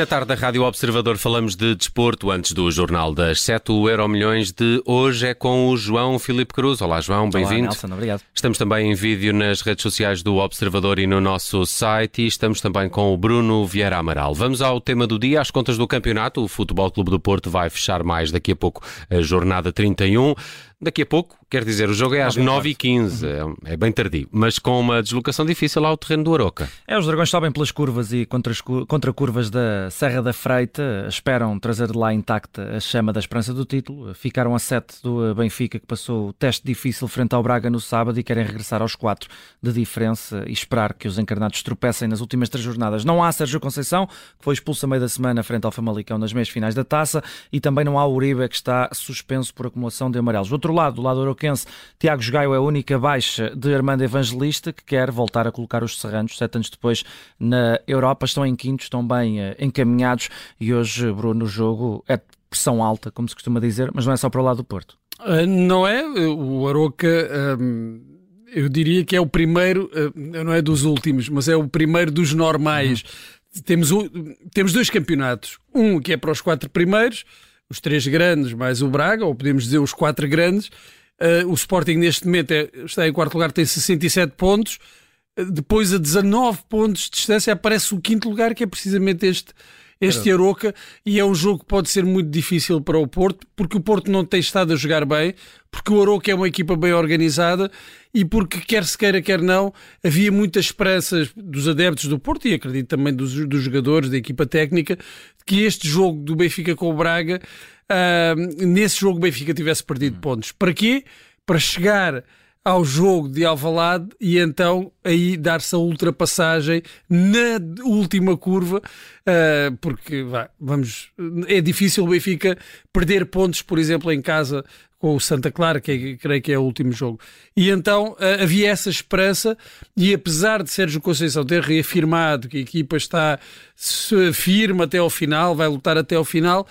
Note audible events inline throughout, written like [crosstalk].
Na tarde da Rádio Observador falamos de desporto antes do Jornal das 7. O Euro Milhões de hoje é com o João Filipe Cruz. Olá, João, bem-vindo. Nelson, obrigado. Estamos também em vídeo nas redes sociais do Observador e no nosso site e estamos também com o Bruno Vieira Amaral. Vamos ao tema do dia, às contas do campeonato. O Futebol Clube do Porto vai fechar mais daqui a pouco a jornada 31. Daqui a pouco, quer dizer, o jogo é às 9h15, uhum. é, é bem tardio, mas com uma deslocação difícil ao terreno do Aroca. É, os dragões sobem pelas curvas e contra, as, contra curvas da Serra da Freita, esperam trazer de lá intacta a chama da esperança do título. Ficaram a 7 do Benfica, que passou o teste difícil frente ao Braga no sábado e querem regressar aos 4 de diferença e esperar que os encarnados tropecem nas últimas três jornadas. Não há Sérgio Conceição, que foi expulso a meio da semana frente ao Famalicão nas meias finais da taça, e também não há Uribe, que está suspenso por acumulação de amarelos. Outro outro lado, do lado euroquense, Tiago Gaio é a única baixa de Armando Evangelista, que quer voltar a colocar os serranos, sete anos depois, na Europa. Estão em quinto, estão bem uh, encaminhados e hoje, Bruno, o jogo é pressão alta, como se costuma dizer, mas não é só para o lado do Porto. Uh, não é? O Aroca. Um eu diria que é o primeiro, uh, não é dos últimos, mas é o primeiro dos normais. Uhum. Temos, temos dois campeonatos. Um que é para os quatro primeiros, os três grandes mais o Braga, ou podemos dizer os quatro grandes. Uh, o Sporting neste momento é, está em quarto lugar, tem 67 pontos. Uh, depois a 19 pontos de distância aparece o quinto lugar, que é precisamente este, este Aroca, e é um jogo que pode ser muito difícil para o Porto, porque o Porto não tem estado a jogar bem, porque o Aroca é uma equipa bem organizada e porque, quer se queira, quer não, havia muitas esperanças dos adeptos do Porto e acredito também dos, dos jogadores, da equipa técnica, que este jogo do Benfica com o Braga, uh, nesse jogo o Benfica tivesse perdido hum. pontos. Para quê? Para chegar ao jogo de Alvalade e então aí dar-se a ultrapassagem na última curva, uh, porque vá, vamos, é difícil o Benfica perder pontos, por exemplo, em casa com o Santa Clara, que é, creio que é o último jogo. E então uh, havia essa esperança, e apesar de Sérgio Conceição ter reafirmado que a equipa está firme até ao final, vai lutar até ao final,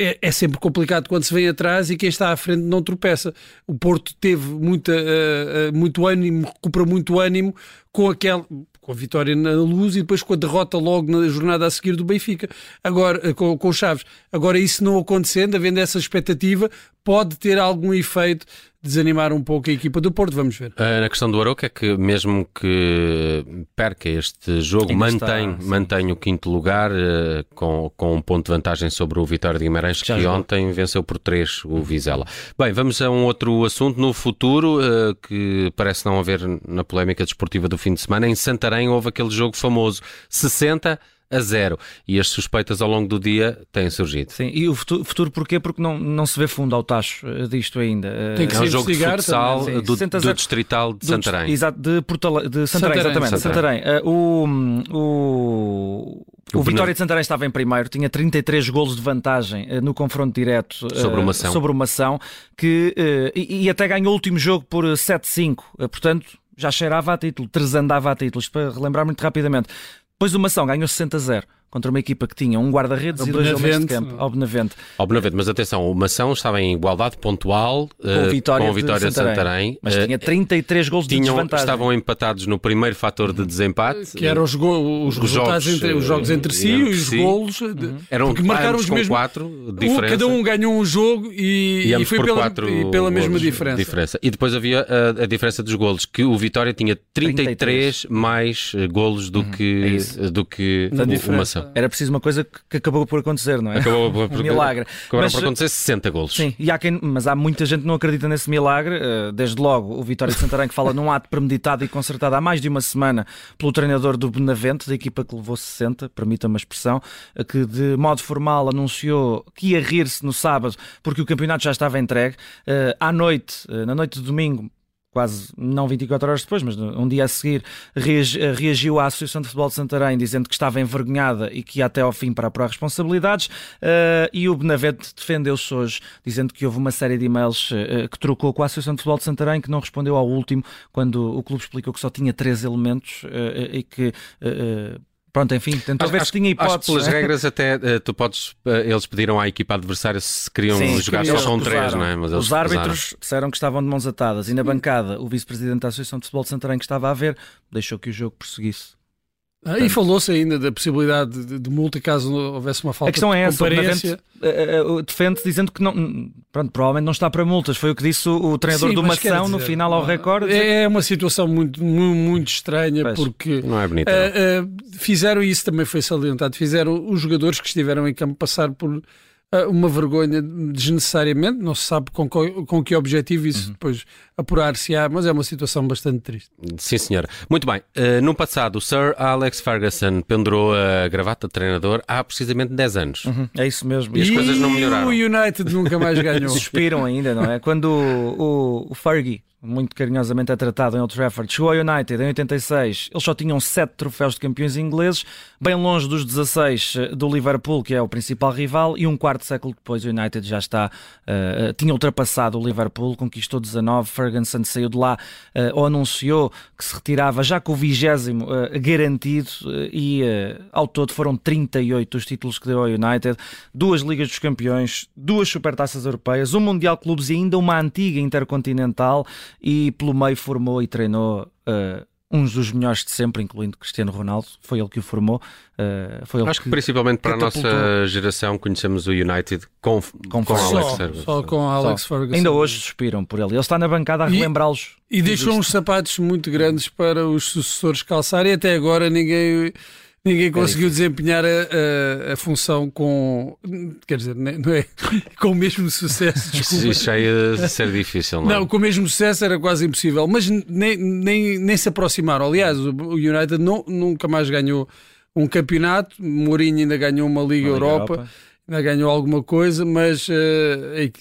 é, é, sempre complicado quando se vem atrás e quem está à frente não tropeça. O Porto teve muita, uh, uh, muito ânimo, recupera muito ânimo com aquele com a vitória na luz e depois com a derrota logo na jornada a seguir do Benfica. Agora, uh, com, com Chaves. Agora, isso não acontecendo, havendo essa expectativa, pode ter algum efeito desanimar um pouco a equipa do Porto, vamos ver. Uh, na questão do Aroca é que mesmo que perca este jogo, mantém, está, mantém o quinto lugar uh, com, com um ponto de vantagem sobre o Vitória de Guimarães, que, que ontem venceu por três o Vizela. Bem, vamos a um outro assunto. No futuro, uh, que parece não haver na polémica desportiva do fim de semana, em Santarém houve aquele jogo famoso, 60 a zero. E as suspeitas ao longo do dia têm surgido. Sim, e o futuro, futuro porquê? Porque não, não se vê fundo ao tacho eh, disto ainda. Eh, Tem que é um jogo de futsal também, do, do, Distrital de Santarém. exato, de, Portala, de Santarém, Santarém, exatamente. Santarém. Santarém. Uh, o, o, o, Vitória de Santarém estava em primeiro, tinha 33 golos de vantagem uh, no confronto direto uh, sobre, uma ação. sobre uma ação que, e, e, até ganhou o último jogo por 7-5. portanto, já cheirava a título, tresandava a títulos, para relembrar muito rapidamente. Depois uma ação ganhou 60 a 0 contra uma equipa que tinha um guarda-redes e dois homens de campo, ao Benavente. Ao Benavente, mas atenção, o Mação estava em igualdade pontual com a eh, vitória, com a vitória de Santarém, Santarém. Mas tinha 33 gols de tinham, desvantagem. Estavam empatados no primeiro fator de desempate. Que eram os, go os, os jogos, entre, os jogos entre si e os si. golos. Uhum. Eram porque marcaram os mesmos. quatro diferença. Cada um ganhou um jogo e, e foi pela, e pela mesma diferença. diferença. E depois havia a, a, diferença dos golos, que o Vitória tinha 33, 33. mais eh, golos do uhum. que, é do que o, o Mação. Era preciso uma coisa que acabou por acontecer, não é? Acabou por, [laughs] um milagre. Acabaram mas, por acontecer 60 golos. Sim, e há quem, mas há muita gente que não acredita nesse milagre. Eh, desde logo, o Vitória de Santarém que fala num ato premeditado e concertado há mais de uma semana pelo treinador do Benavente, da equipa que levou 60, permita-me a expressão, eh, que de modo formal anunciou que ia rir-se no sábado porque o campeonato já estava entregue. Eh, à noite, na noite de domingo, quase não 24 horas depois, mas um dia a seguir, reagiu à Associação de Futebol de Santarém dizendo que estava envergonhada e que ia até ao fim para apurar responsabilidades. Uh, e o Benavente defendeu-se hoje, dizendo que houve uma série de e-mails uh, que trocou com a Associação de Futebol de Santarém, que não respondeu ao último, quando o clube explicou que só tinha três elementos uh, e que Pronto, enfim, tentou acho, ver se tinha hipóteses. Acho que pelas né? regras até uh, tu podes, uh, eles pediram à equipa adversária se queriam Sim, jogar só com três, não é? Mas Os árbitros disseram que estavam de mãos atadas e na bancada o vice-presidente da Associação de Futebol de Santarém que estava a ver deixou que o jogo prosseguisse. Ah, e falou-se ainda da possibilidade de, de, multa caso houvesse uma falta a questão é essa, o uh, defende dizendo que não, pronto, provavelmente não está para multas. Foi o que disse o, o treinador Sim, do Mação no final ao recorde. É, é uma situação muito, muito, muito estranha pois, porque não é bonito, uh, uh, fizeram isso também foi salientado. Fizeram os jogadores que estiveram em campo passar por uma vergonha desnecessariamente, não se sabe com, com que objetivo isso uhum. depois apurar-se-á, mas é uma situação bastante triste. Sim, senhora. Muito bem. Uh, no passado, o Sir Alex Ferguson pendurou a gravata de treinador há precisamente 10 anos. Uhum. É isso mesmo. E as e coisas não melhoraram. o United nunca mais [laughs] ganhou. Suspiram ainda, não é? Quando o, o, o Fergie muito carinhosamente é tratado em Old Trafford. Chegou ao United em 86, eles só tinham 7 troféus de campeões ingleses, bem longe dos 16 eh, do Liverpool, que é o principal rival, e um quarto século depois o United já está, uh, tinha ultrapassado o Liverpool, conquistou 19, Ferguson saiu de lá uh, ou anunciou que se retirava já com o vigésimo uh, garantido e ao todo foram 38 os títulos que deu ao United, duas Ligas dos Campeões, duas Supertaças Europeias, um Mundial Clubes e ainda uma antiga Intercontinental e pelo meio formou e treinou uh, uns dos melhores de sempre, incluindo Cristiano Ronaldo, foi ele que o formou. Uh, foi Acho que, que principalmente para a nossa geração conhecemos o United com, com, com Alex Ferguson. Só com Alex só. Ferguson. Ainda hoje suspiram por ele. Ele está na bancada a relembrá-los. E, e deixou uns sapatos muito grandes para os sucessores calçar e até agora ninguém Ninguém conseguiu é desempenhar a, a, a, função com. Quer dizer, não é, [laughs] com o mesmo sucesso. Desculpa. Isso já ia ser difícil, não é? Não, com o mesmo sucesso era quase impossível. Mas nem, nem, nem se aproximaram. Aliás, o United não, nunca mais ganhou um campeonato. Mourinho ainda ganhou uma Liga, uma Liga Europa. Europa. Ainda ganhou alguma coisa, mas uh,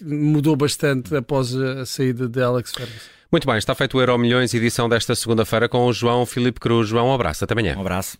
mudou bastante após a saída de Alex Ferguson. Muito bem, está feito o Euro Milhões, edição desta segunda-feira com o João Filipe Cruz. João, um abraço, até amanhã. Um abraço.